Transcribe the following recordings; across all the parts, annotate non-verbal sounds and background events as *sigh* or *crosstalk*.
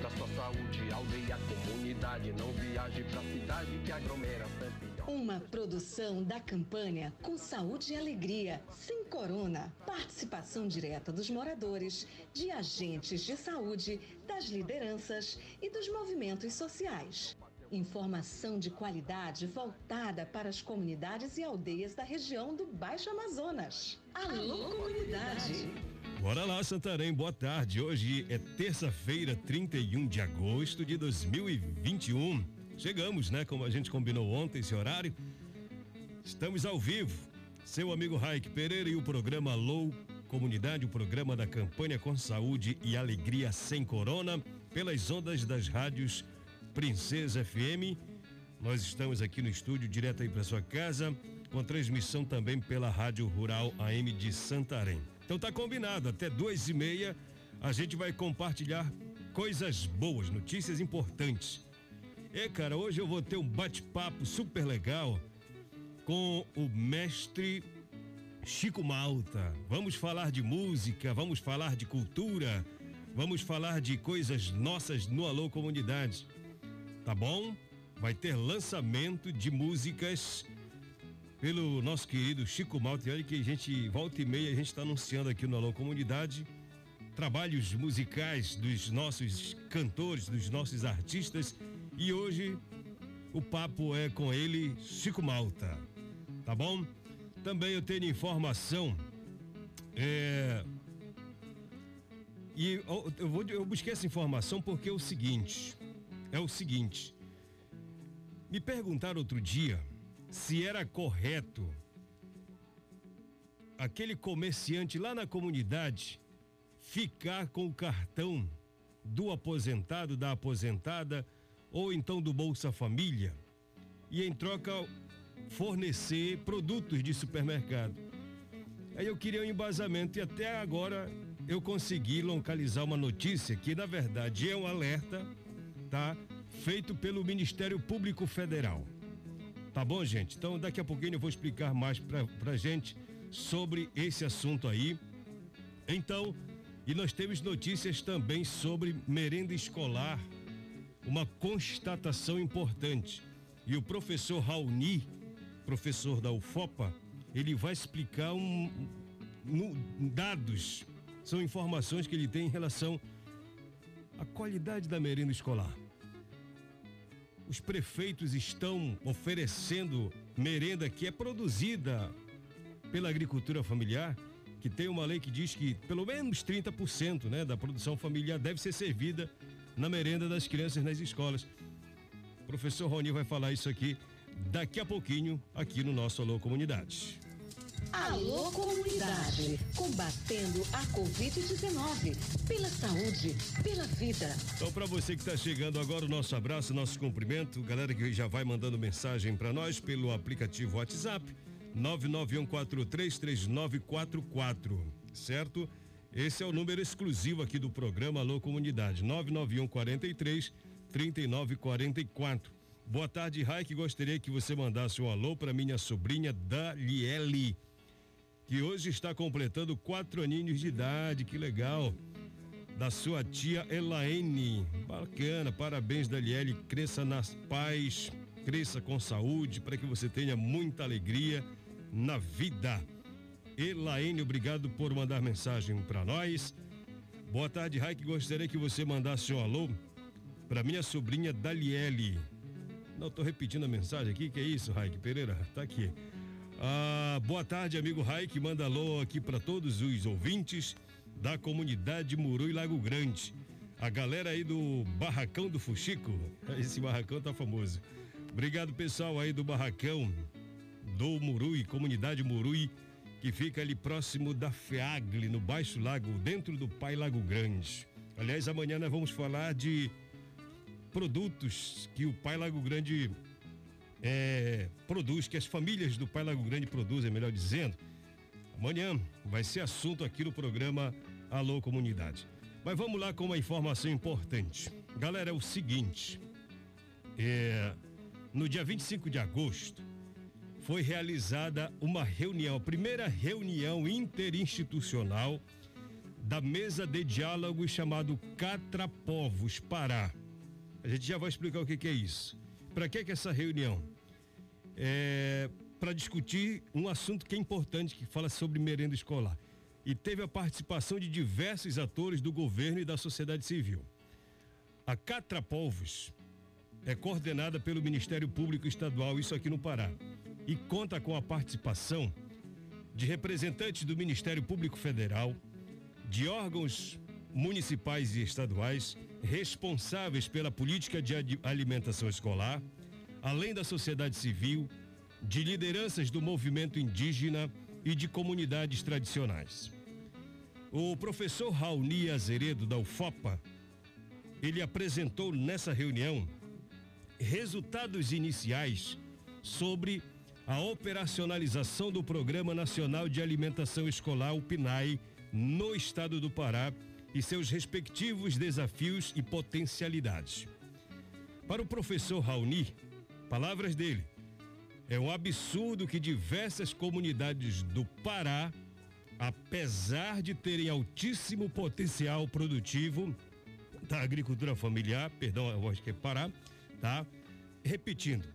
Pra sua saúde, aldeia, comunidade, não viaje pra cidade que aglomera sempre. Uma produção da campanha Com Saúde e Alegria, sem corona. Participação direta dos moradores, de agentes de saúde, das lideranças e dos movimentos sociais. Informação de qualidade voltada para as comunidades e aldeias da região do Baixo Amazonas. Alô, comunidade! Bora lá, Santarém, boa tarde. Hoje é terça-feira, 31 de agosto de 2021. Chegamos, né? Como a gente combinou ontem, esse horário. Estamos ao vivo. Seu amigo Raik Pereira e o programa Alô Comunidade, o programa da campanha com saúde e alegria sem corona, pelas ondas das rádios Princesa FM. Nós estamos aqui no estúdio, direto aí para sua casa, com transmissão também pela Rádio Rural AM de Santarém. Então tá combinado, até duas e meia a gente vai compartilhar coisas boas, notícias importantes. É, cara, hoje eu vou ter um bate-papo super legal com o mestre Chico Malta. Vamos falar de música, vamos falar de cultura, vamos falar de coisas nossas no Alô Comunidade. Tá bom? Vai ter lançamento de músicas pelo nosso querido Chico olha que a gente, volta e meia, a gente está anunciando aqui no Alô Comunidade trabalhos musicais dos nossos cantores, dos nossos artistas. E hoje o papo é com ele, Chico Malta. Tá bom? Também eu tenho informação. É, e eu, vou, eu busquei essa informação porque é o seguinte: é o seguinte. Me perguntaram outro dia se era correto aquele comerciante lá na comunidade ficar com o cartão do aposentado, da aposentada ou então do Bolsa Família e em troca fornecer produtos de supermercado. Aí eu queria um embasamento e até agora eu consegui localizar uma notícia que na verdade é um alerta, tá? Feito pelo Ministério Público Federal. Tá bom, gente? Então daqui a pouquinho eu vou explicar mais pra, pra gente sobre esse assunto aí. Então, e nós temos notícias também sobre merenda escolar, uma constatação importante. E o professor Raoni, professor da UFOPA, ele vai explicar um, um, dados, são informações que ele tem em relação à qualidade da merenda escolar. Os prefeitos estão oferecendo merenda que é produzida pela agricultura familiar, que tem uma lei que diz que pelo menos 30% né, da produção familiar deve ser servida na merenda das crianças nas escolas. O professor Roni vai falar isso aqui daqui a pouquinho aqui no nosso Alô Comunidade. Alô Comunidade, combatendo a Covid-19, pela saúde, pela vida. Então, para você que está chegando agora, o nosso abraço, nosso cumprimento, galera que já vai mandando mensagem para nós pelo aplicativo WhatsApp, 991433944, certo? Esse é o número exclusivo aqui do programa Alô Comunidade, 99143 3944. Boa tarde, Raik. Gostaria que você mandasse um alô para minha sobrinha Daliele, que hoje está completando quatro aninhos de idade. Que legal. Da sua tia Elaine. Bacana. Parabéns, Daliele. Cresça nas paz, cresça com saúde, para que você tenha muita alegria na vida. Elaine, obrigado por mandar mensagem para nós. Boa tarde, Raik. Gostaria que você mandasse um alô para minha sobrinha Daliele não, tô repetindo a mensagem aqui, que é isso, Raik Pereira? Tá aqui. Ah, boa tarde, amigo Raik, manda alô aqui para todos os ouvintes da comunidade Muru e Lago Grande. A galera aí do Barracão do Fuxico, *laughs* esse barracão tá famoso. Obrigado, pessoal aí do Barracão do Murui, comunidade Murui, que fica ali próximo da FEAGLE, no Baixo Lago, dentro do Pai Lago Grande. Aliás, amanhã nós vamos falar de produtos que o Pai Lago Grande é, produz, que as famílias do Pai Lago Grande produzem, melhor dizendo. Amanhã vai ser assunto aqui no programa Alô Comunidade. Mas vamos lá com uma informação importante. Galera, é o seguinte: é, no dia 25 de agosto, foi realizada uma reunião, a primeira reunião interinstitucional da mesa de diálogo chamado Catrapovos Pará. A gente já vai explicar o que, que é isso. Para que, que é essa reunião? É para discutir um assunto que é importante, que fala sobre merenda escolar. E teve a participação de diversos atores do governo e da sociedade civil. A Catrapovos é coordenada pelo Ministério Público Estadual, isso aqui no Pará, e conta com a participação de representantes do Ministério Público Federal, de órgãos municipais e estaduais responsáveis pela política de alimentação escolar, além da sociedade civil, de lideranças do movimento indígena e de comunidades tradicionais. O professor Raoni Azeredo da UFOPA, ele apresentou nessa reunião resultados iniciais sobre a operacionalização do Programa Nacional de Alimentação Escolar, o PNAE, no estado do Pará e seus respectivos desafios e potencialidades. Para o professor Raoni, palavras dele, é um absurdo que diversas comunidades do Pará, apesar de terem altíssimo potencial produtivo da agricultura familiar, perdão, eu acho que é Pará, tá? Repetindo,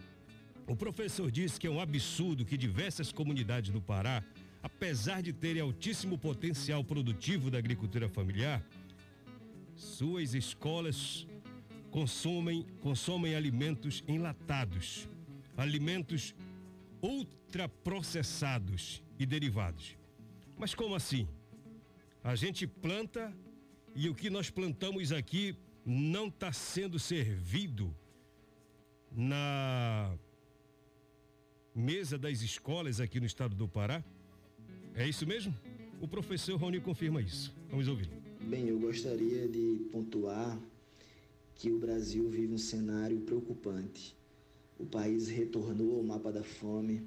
o professor disse que é um absurdo que diversas comunidades do Pará apesar de terem altíssimo potencial produtivo da agricultura familiar, suas escolas consomem, consomem alimentos enlatados, alimentos ultraprocessados e derivados. Mas como assim? A gente planta e o que nós plantamos aqui não está sendo servido na mesa das escolas aqui no estado do Pará? É isso mesmo? O professor Rony confirma isso. Vamos ouvir. Bem, eu gostaria de pontuar que o Brasil vive um cenário preocupante. O país retornou ao mapa da fome.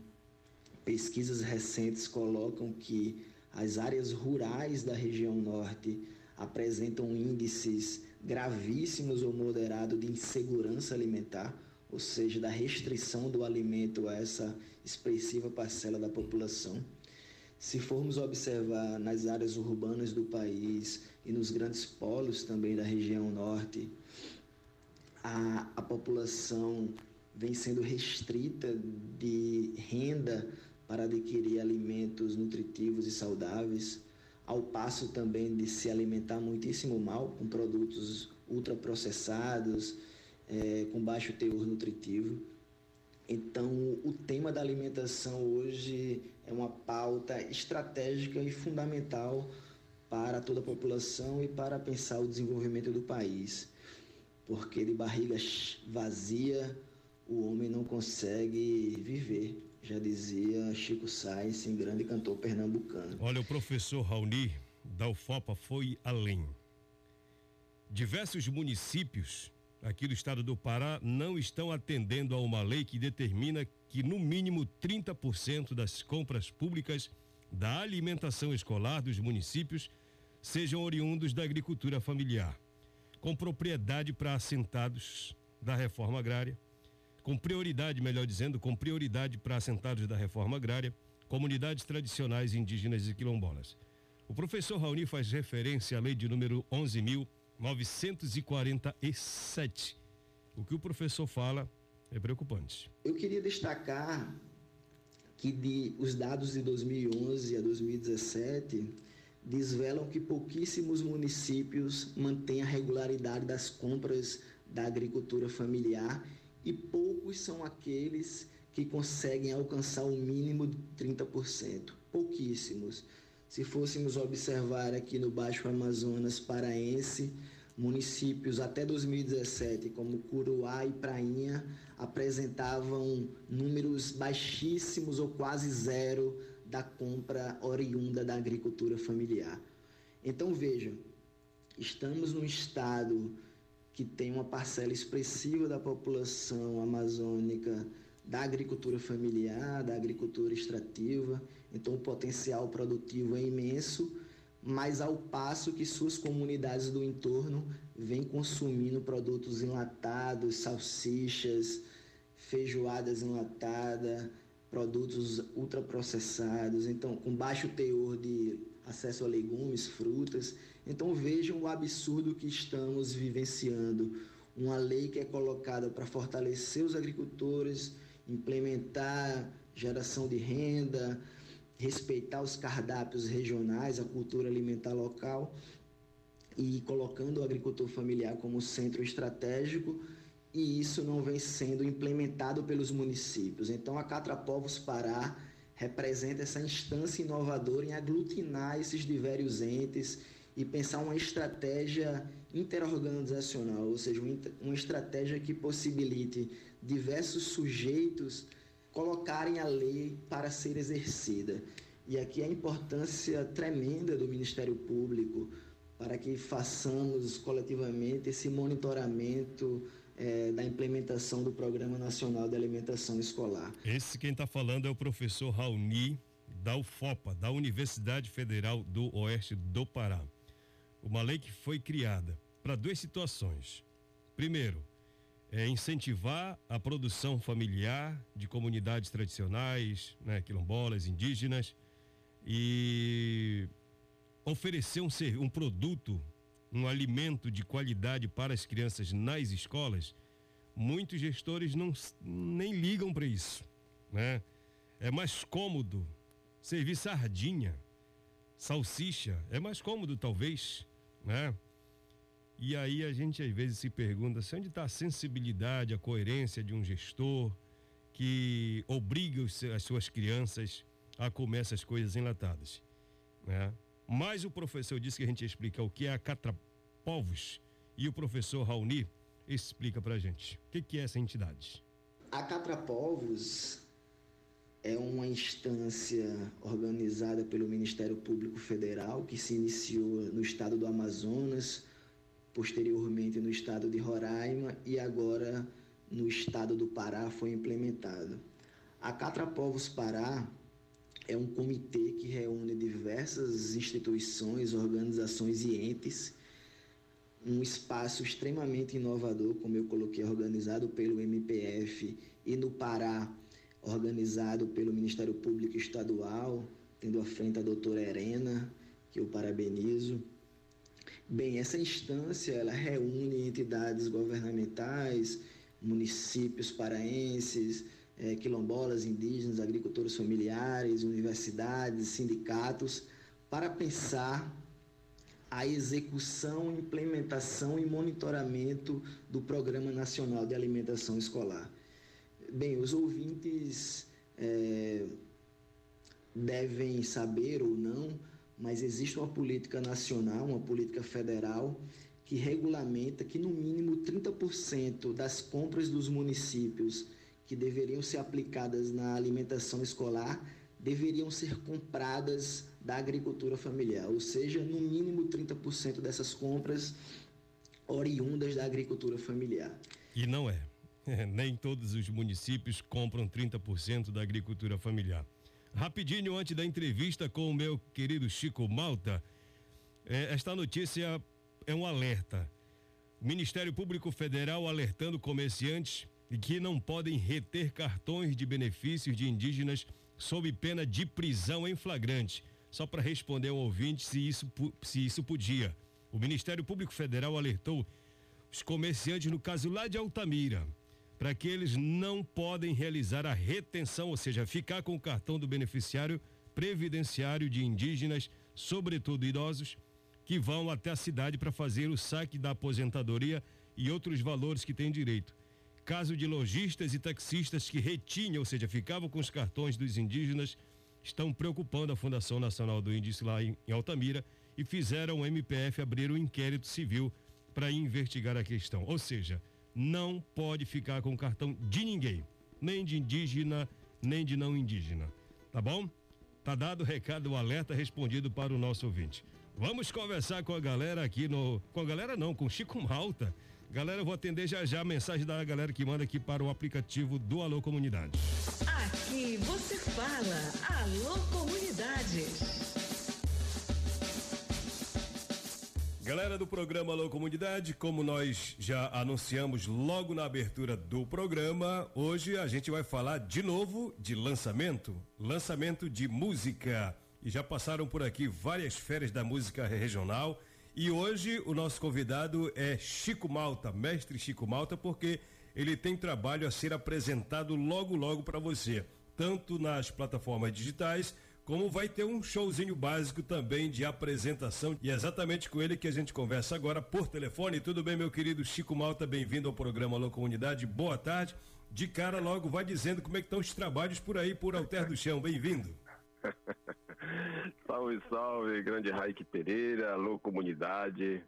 Pesquisas recentes colocam que as áreas rurais da região norte apresentam índices gravíssimos ou moderados de insegurança alimentar, ou seja, da restrição do alimento a essa expressiva parcela da população. Se formos observar nas áreas urbanas do país e nos grandes polos também da região norte, a, a população vem sendo restrita de renda para adquirir alimentos nutritivos e saudáveis, ao passo também de se alimentar muitíssimo mal com produtos ultraprocessados, é, com baixo teor nutritivo. Então, o tema da alimentação hoje é uma pauta estratégica e fundamental para toda a população e para pensar o desenvolvimento do país. Porque de barriga vazia o homem não consegue viver, já dizia Chico Sainz, grande cantor pernambucano. Olha, o professor Raoni da UFOPA foi além. Diversos municípios aqui do estado do Pará não estão atendendo a uma lei que determina que no mínimo 30% das compras públicas da alimentação escolar dos municípios sejam oriundos da agricultura familiar, com propriedade para assentados da reforma agrária, com prioridade, melhor dizendo, com prioridade para assentados da reforma agrária, comunidades tradicionais indígenas e quilombolas. O professor Raoni faz referência à lei de número 11.000 947. O que o professor fala é preocupante. Eu queria destacar que de, os dados de 2011 a 2017 desvelam que pouquíssimos municípios mantêm a regularidade das compras da agricultura familiar e poucos são aqueles que conseguem alcançar o mínimo de 30%. Pouquíssimos. Se fôssemos observar aqui no Baixo Amazonas paraense, municípios até 2017, como Curuá e Prainha, apresentavam números baixíssimos ou quase zero da compra oriunda da agricultura familiar. Então vejam, estamos num estado que tem uma parcela expressiva da população amazônica da agricultura familiar, da agricultura extrativa, então o potencial produtivo é imenso, mas ao passo que suas comunidades do entorno vêm consumindo produtos enlatados, salsichas, feijoadas enlatadas, produtos ultraprocessados, então com baixo teor de acesso a legumes, frutas. Então vejam o absurdo que estamos vivenciando. Uma lei que é colocada para fortalecer os agricultores, implementar geração de renda, respeitar os cardápios regionais, a cultura alimentar local e colocando o agricultor familiar como centro estratégico e isso não vem sendo implementado pelos municípios. Então a Catra Povos Pará representa essa instância inovadora em aglutinar esses diversos entes e pensar uma estratégia interorganizacional, ou seja, uma estratégia que possibilite diversos sujeitos colocarem a lei para ser exercida. E aqui a importância tremenda do Ministério Público para que façamos coletivamente esse monitoramento é, da implementação do Programa Nacional de Alimentação Escolar. Esse quem está falando é o professor Raoni, da UFOPA, da Universidade Federal do Oeste do Pará. Uma lei que foi criada para duas situações. Primeiro, é incentivar a produção familiar de comunidades tradicionais, né, quilombolas, indígenas, e oferecer um, um produto um alimento de qualidade para as crianças nas escolas, muitos gestores não nem ligam para isso, né? É mais cômodo servir sardinha, salsicha, é mais cômodo talvez, né? E aí a gente às vezes se pergunta se onde está a sensibilidade, a coerência de um gestor que obriga as suas crianças a comer essas coisas enlatadas, né? Mas o professor disse que a gente ia explicar o que é a Catrapovos e o professor Raoni explica para gente. O que, que é essa entidade? A Catrapovos é uma instância organizada pelo Ministério Público Federal que se iniciou no estado do Amazonas, posteriormente no estado de Roraima e agora no estado do Pará foi implementado. A Catrapovos Pará é um comitê que reúne diversas instituições, organizações e entes, um espaço extremamente inovador, como eu coloquei, organizado pelo MPF e no Pará, organizado pelo Ministério Público Estadual, tendo à frente a doutora Erena, que eu parabenizo. Bem, essa instância ela reúne entidades governamentais, municípios paraenses, é, quilombolas, indígenas, agricultores familiares, universidades, sindicatos, para pensar a execução, implementação e monitoramento do Programa Nacional de Alimentação Escolar. Bem, os ouvintes é, devem saber ou não, mas existe uma política nacional, uma política federal, que regulamenta que no mínimo 30% das compras dos municípios que deveriam ser aplicadas na alimentação escolar deveriam ser compradas da agricultura familiar, ou seja, no mínimo 30% dessas compras oriundas da agricultura familiar. E não é. *laughs* Nem todos os municípios compram 30% da agricultura familiar. Rapidinho, antes da entrevista com o meu querido Chico Malta, é, esta notícia é um alerta. Ministério Público Federal alertando comerciantes que não podem reter cartões de benefícios de indígenas sob pena de prisão em flagrante. Só para responder ao ouvinte se isso, se isso podia. O Ministério Público Federal alertou os comerciantes no caso lá de Altamira para que eles não podem realizar a retenção, ou seja, ficar com o cartão do beneficiário previdenciário de indígenas, sobretudo idosos, que vão até a cidade para fazer o saque da aposentadoria e outros valores que têm direito. Caso de lojistas e taxistas que retinham, ou seja, ficavam com os cartões dos indígenas, estão preocupando a Fundação Nacional do Índice lá em, em Altamira e fizeram o MPF abrir um inquérito civil para investigar a questão. Ou seja, não pode ficar com cartão de ninguém, nem de indígena, nem de não indígena. Tá bom? Tá dado o recado, o alerta respondido para o nosso ouvinte. Vamos conversar com a galera aqui no. Com a galera não, com Chico Malta. Galera, eu vou atender já já a mensagem da galera que manda aqui para o aplicativo do Alô Comunidade. Aqui você fala, Alô Comunidade. Galera do programa Alô Comunidade, como nós já anunciamos logo na abertura do programa, hoje a gente vai falar de novo de lançamento, lançamento de música. E já passaram por aqui várias férias da música regional. E hoje o nosso convidado é Chico Malta, mestre Chico Malta, porque ele tem trabalho a ser apresentado logo logo para você, tanto nas plataformas digitais como vai ter um showzinho básico também de apresentação. E é exatamente com ele que a gente conversa agora por telefone. Tudo bem, meu querido Chico Malta? Bem-vindo ao programa Alô Comunidade. Boa tarde. De cara logo vai dizendo como é que estão os trabalhos por aí, por Alter do Chão. Bem-vindo. *laughs* salve, salve, grande Raik Pereira, alô comunidade.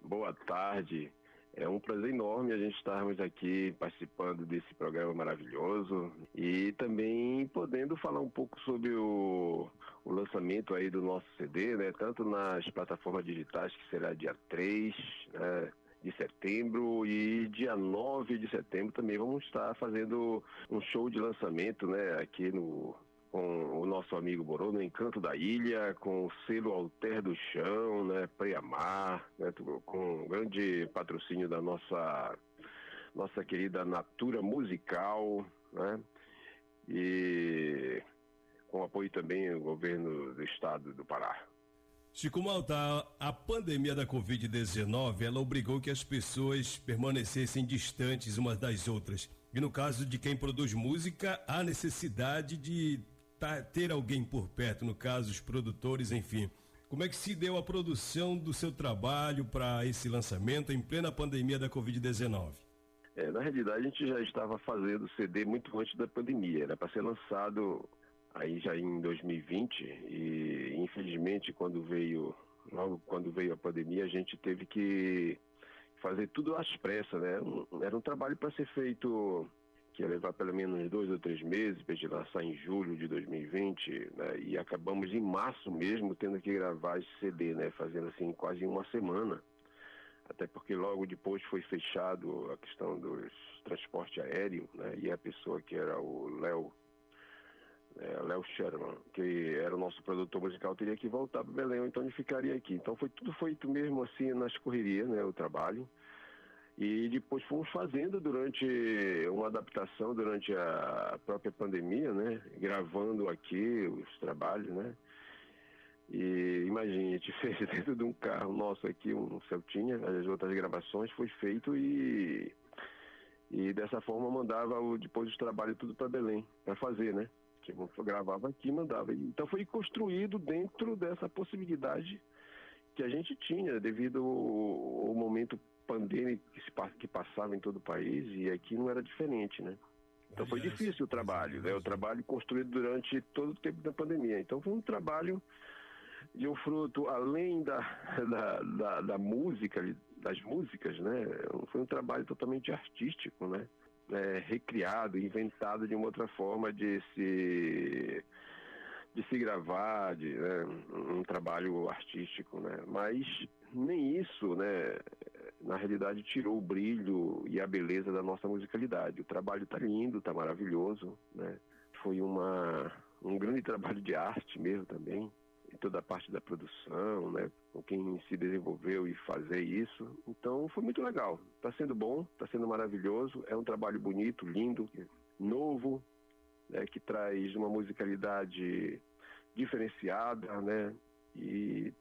Boa tarde. É um prazer enorme a gente estarmos aqui participando desse programa maravilhoso e também podendo falar um pouco sobre o, o lançamento aí do nosso CD, né? Tanto nas plataformas digitais, que será dia 3, né? de setembro e dia 9 de setembro também vamos estar fazendo um show de lançamento, né, aqui no com o nosso amigo Borô no Encanto da Ilha, com o selo Alter do Chão, né, Preamar, né, com um grande patrocínio da nossa nossa querida Natura Musical, né, e com apoio também do governo do estado do Pará. Chico Malta, a pandemia da Covid-19, ela obrigou que as pessoas permanecessem distantes umas das outras. E no caso de quem produz música, há necessidade de tá, ter alguém por perto, no caso, os produtores, enfim. Como é que se deu a produção do seu trabalho para esse lançamento em plena pandemia da Covid-19? É, na realidade, a gente já estava fazendo CD muito antes da pandemia. Era para ser lançado aí já em 2020 e, infelizmente, quando veio logo quando veio a pandemia, a gente teve que fazer tudo às pressas, né? Era um trabalho para ser feito que ia levar pelo menos dois ou três meses para gente lançar em julho de 2020, né? E acabamos em março mesmo tendo que gravar esse CD, né? Fazendo assim quase uma semana. Até porque logo depois foi fechado a questão dos transporte aéreo, né? E a pessoa que era o Léo é, Léo Sherman, que era o nosso produtor musical, teria que voltar para Belém, então ele ficaria aqui. Então foi tudo feito mesmo assim nas correrias, né, o trabalho. E depois fomos fazendo durante uma adaptação durante a própria pandemia, né? Gravando aqui os trabalhos, né? E imagine, a gente *laughs* fez dentro de um carro nosso aqui, um Celtinha, as outras gravações foi feito e e dessa forma mandava o, depois os trabalhos tudo para Belém para fazer, né? Tipo, gravava aqui, mandava. Então foi construído dentro dessa possibilidade que a gente tinha devido ao, ao momento pandemia que, se, que passava em todo o país e aqui não era diferente, né? Então foi difícil o trabalho, né? O trabalho construído durante todo o tempo da pandemia. Então foi um trabalho de um fruto, além da, da, da, da música, das músicas, né? Foi um trabalho totalmente artístico, né? É, recriado, inventado de uma outra forma de se de se gravar, de né? um trabalho artístico, né? Mas nem isso, né? Na realidade tirou o brilho e a beleza da nossa musicalidade. O trabalho está lindo, está maravilhoso, né? Foi uma, um grande trabalho de arte mesmo também, em toda a parte da produção, né? Com quem se desenvolveu e fazer isso. Então foi muito legal. Está sendo bom, está sendo maravilhoso. É um trabalho bonito, lindo, novo, né? que traz uma musicalidade diferenciada, né? E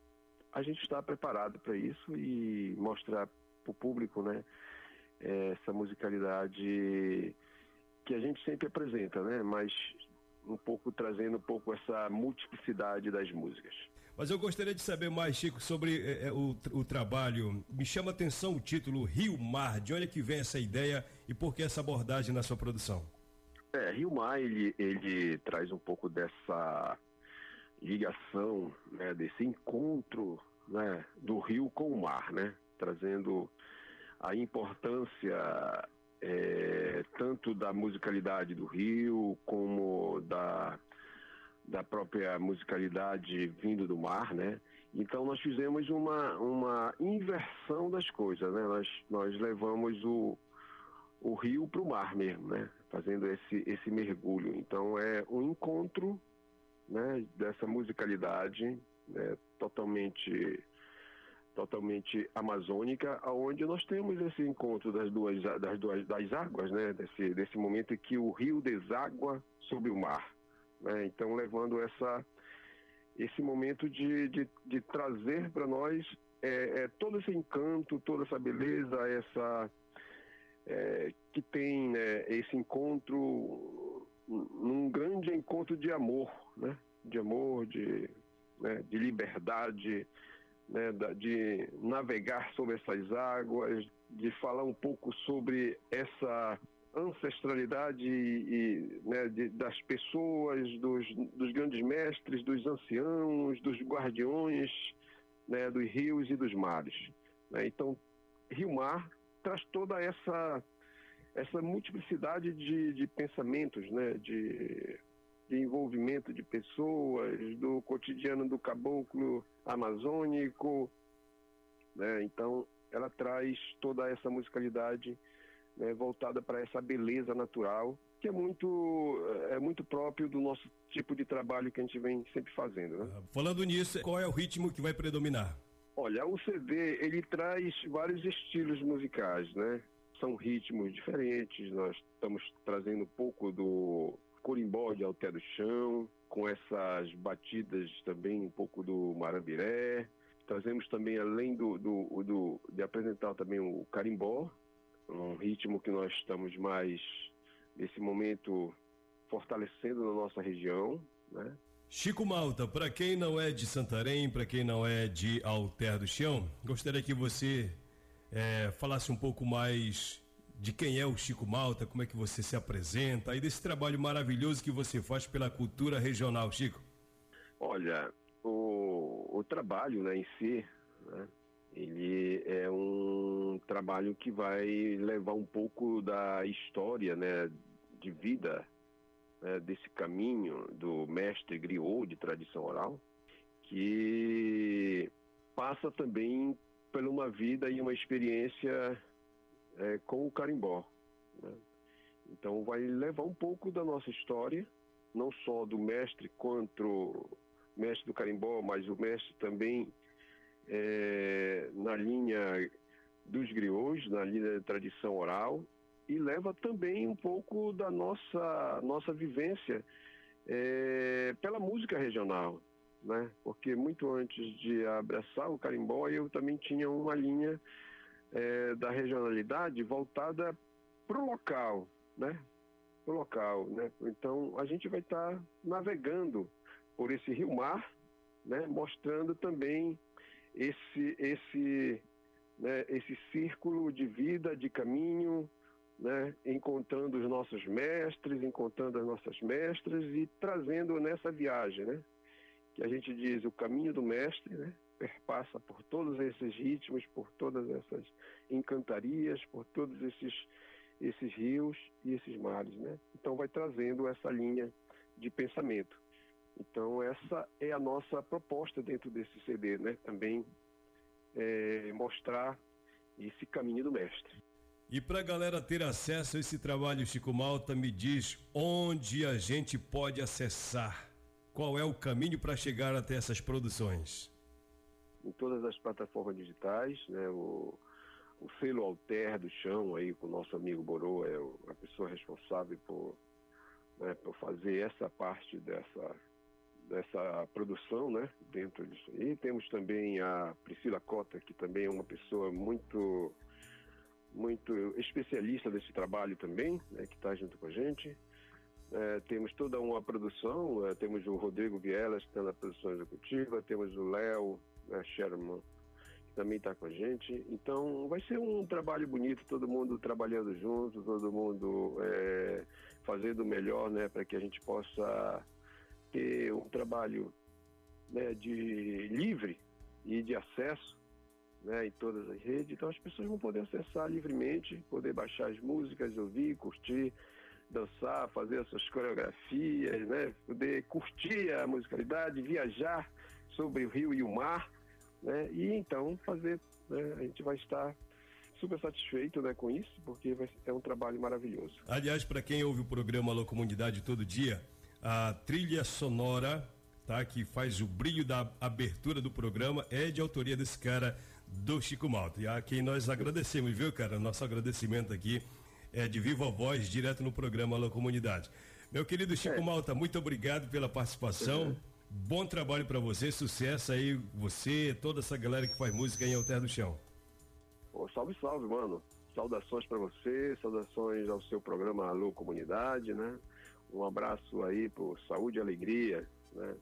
a gente está preparado para isso e mostrar para o público, né? Essa musicalidade que a gente sempre apresenta, né? Mas um pouco trazendo um pouco essa multiplicidade das músicas. Mas eu gostaria de saber mais, Chico, sobre é, o, o, trabalho. Me chama a atenção o título Rio Mar. De onde é que vem essa ideia e por que essa abordagem na sua produção? É, Rio Mar, ele, ele traz um pouco dessa ligação, né, desse encontro né, do rio com o mar, né? Trazendo a importância é, tanto da musicalidade do Rio como da, da própria musicalidade vindo do mar, né? Então nós fizemos uma, uma inversão das coisas, né? Nós, nós levamos o, o rio para o mar mesmo, né? Fazendo esse, esse mergulho. Então é um encontro né, dessa musicalidade né, totalmente totalmente amazônica, aonde nós temos esse encontro das duas das duas das águas, né, desse desse momento em que o rio deságua sobre o mar, né? Então levando essa esse momento de, de, de trazer para nós é, é, todo esse encanto, toda essa beleza, essa é, que tem né, esse encontro, um grande encontro de amor, né? De amor, de, né, de liberdade, né, de navegar sobre essas águas, de falar um pouco sobre essa ancestralidade e, né, de, das pessoas, dos, dos, grandes mestres, dos anciãos, dos guardiões né, dos rios e dos mares. Né? Então, Rio-Mar traz toda essa, essa multiplicidade de, de pensamentos, né? de, de envolvimento de pessoas, do cotidiano do caboclo amazônico. Né? Então, ela traz toda essa musicalidade né, voltada para essa beleza natural, que é muito, é muito próprio do nosso tipo de trabalho que a gente vem sempre fazendo. Né? Falando nisso, qual é o ritmo que vai predominar? Olha, o CD ele traz vários estilos musicais, né? São ritmos diferentes. Nós estamos trazendo um pouco do corimbó de Alté do Chão, com essas batidas também um pouco do marambiré. Trazemos também, além do, do, do de apresentar também o carimbó, um ritmo que nós estamos mais, nesse momento, fortalecendo na nossa região, né? Chico Malta, para quem não é de Santarém, para quem não é de Alter do Chão, gostaria que você é, falasse um pouco mais de quem é o Chico Malta, como é que você se apresenta e desse trabalho maravilhoso que você faz pela cultura regional, Chico. Olha, o, o trabalho né, em si, né, ele é um trabalho que vai levar um pouco da história, né, de vida né, desse caminho do mestre griot de tradição oral, que passa também por uma vida e uma experiência é, com o carimbó. Né? Então vai levar um pouco da nossa história, não só do mestre quanto mestre do carimbó, mas o mestre também é, na linha dos griots, na linha da tradição oral, e leva também um pouco da nossa, nossa vivência é, pela música regional. Né? Porque muito antes de abraçar o carimbó, eu também tinha uma linha é, da regionalidade voltada para o local, né? Pro local, né? Então a gente vai estar tá navegando por esse rio-mar, né? Mostrando também esse, esse, né, esse círculo de vida, de caminho, né, encontrando os nossos mestres, encontrando as nossas mestras e trazendo nessa viagem, né, que a gente diz o caminho do mestre, né, perpassa por todos esses ritmos, por todas essas encantarias, por todos esses esses rios e esses mares, né? Então vai trazendo essa linha de pensamento. Então, essa é a nossa proposta dentro desse CD, né? Também é, mostrar esse caminho do mestre. E para a galera ter acesso a esse trabalho, Chico Malta, me diz onde a gente pode acessar. Qual é o caminho para chegar até essas produções? Em todas as plataformas digitais, né? O, o selo Alter do Chão, aí com o nosso amigo Borô, é a pessoa responsável por, né, por fazer essa parte dessa dessa produção, né, dentro disso. E temos também a Priscila Cota, que também é uma pessoa muito muito especialista desse trabalho também, né, que está junto com a gente. É, temos toda uma produção, é, temos o Rodrigo Vielas, que está na produção executiva, temos o Léo né, Sherman, que também está com a gente. Então, vai ser um trabalho bonito, todo mundo trabalhando junto, todo mundo é, fazendo o melhor, né, para que a gente possa ter um trabalho né, de livre e de acesso né, em todas as redes, então as pessoas vão poder acessar livremente, poder baixar as músicas, ouvir, curtir, dançar, fazer as suas coreografias, né, poder curtir a musicalidade, viajar sobre o rio e o mar, né? E então fazer, né? a gente vai estar super satisfeito né, com isso, porque é um trabalho maravilhoso. Aliás, para quem ouve o programa Alô Comunidade todo dia, a trilha sonora tá, que faz o brilho da abertura do programa é de autoria desse cara do Chico Malta. E a quem nós agradecemos, viu, cara? Nosso agradecimento aqui é de viva voz, direto no programa Alô Comunidade. Meu querido Chico é. Malta, muito obrigado pela participação. Uhum. Bom trabalho para você, sucesso aí, você, toda essa galera que faz música em Alter do Chão. Oh, salve, salve, mano. Saudações para você, saudações ao seu programa Alô Comunidade, né? Um abraço aí por saúde e alegria, né?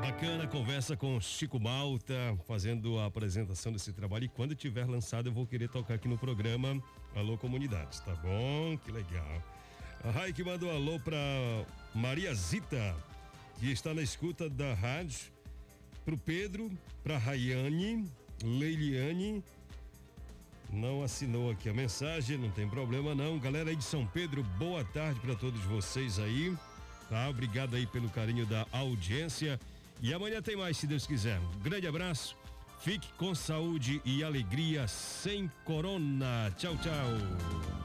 Bacana conversa com Chico Malta, fazendo a apresentação desse trabalho. E quando tiver lançado, eu vou querer tocar aqui no programa Alô Comunidade, tá bom? Que legal. A Raik mandou alô para Maria Zita, que está na escuta da rádio. Pro Pedro, pra Rayane, Leiliane não assinou aqui a mensagem, não tem problema não. Galera aí de São Pedro, boa tarde para todos vocês aí. Tá? Obrigado aí pelo carinho da audiência. E amanhã tem mais, se Deus quiser. Um grande abraço. Fique com saúde e alegria sem corona. Tchau, tchau.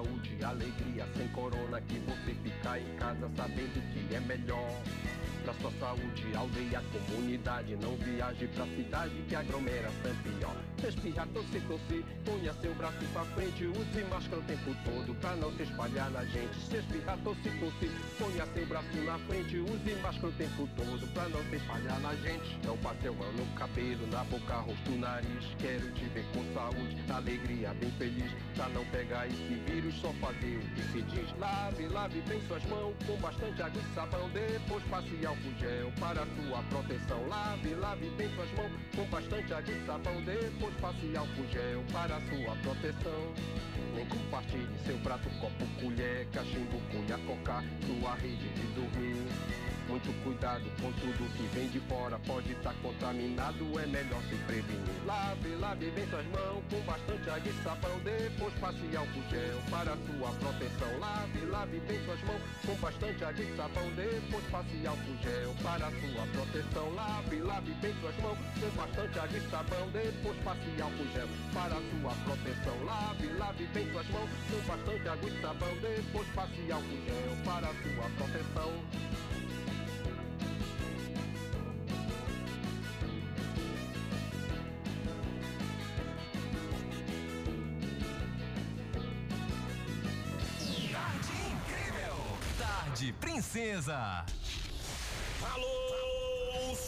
Saúde, alegria, sem corona, que você fica em casa sabendo que é melhor. Pra sua saúde, aldeia, comunidade, não viaje pra cidade que aglomera sempre pior. Respira, tosse, tosse, ponha seu braço pra frente, use máscara o tempo todo pra não se espalhar na gente. Se espirrar, tosse, tosse, ponha seu braço na frente, use máscara o tempo todo pra não se espalhar na gente. Não bateu mão no cabelo, na boca, rosto, nariz. Quero te ver com saúde, alegria, bem feliz. Pra não pegar esse vírus, só fazer o que se diz. Lave, lave bem suas mãos com bastante água e sabão. Depois passe álcool gel para sua proteção. Lave, lave bem suas mãos com bastante água e sabão. Depois depois passe álcool gel para sua proteção. Nem compartilhe seu prato, copo, colher, cachimbo, cunha, cocar, sua rede de dormir. Muito cuidado com tudo que vem de fora, pode estar tá contaminado, é melhor se prevenir. Lave, lave bem suas mãos com bastante água e sabão, depois passe álcool gel para sua proteção. Lave, lave bem suas mãos com bastante água e sabão, depois passe álcool gel para sua proteção. Lave, lave bem suas mãos com bastante água e sabão, depois passe álcool gel para sua proteção. Lave, lave bem suas mãos com bastante água e sabão, depois passe álcool gel para sua proteção. Princesa. Alô!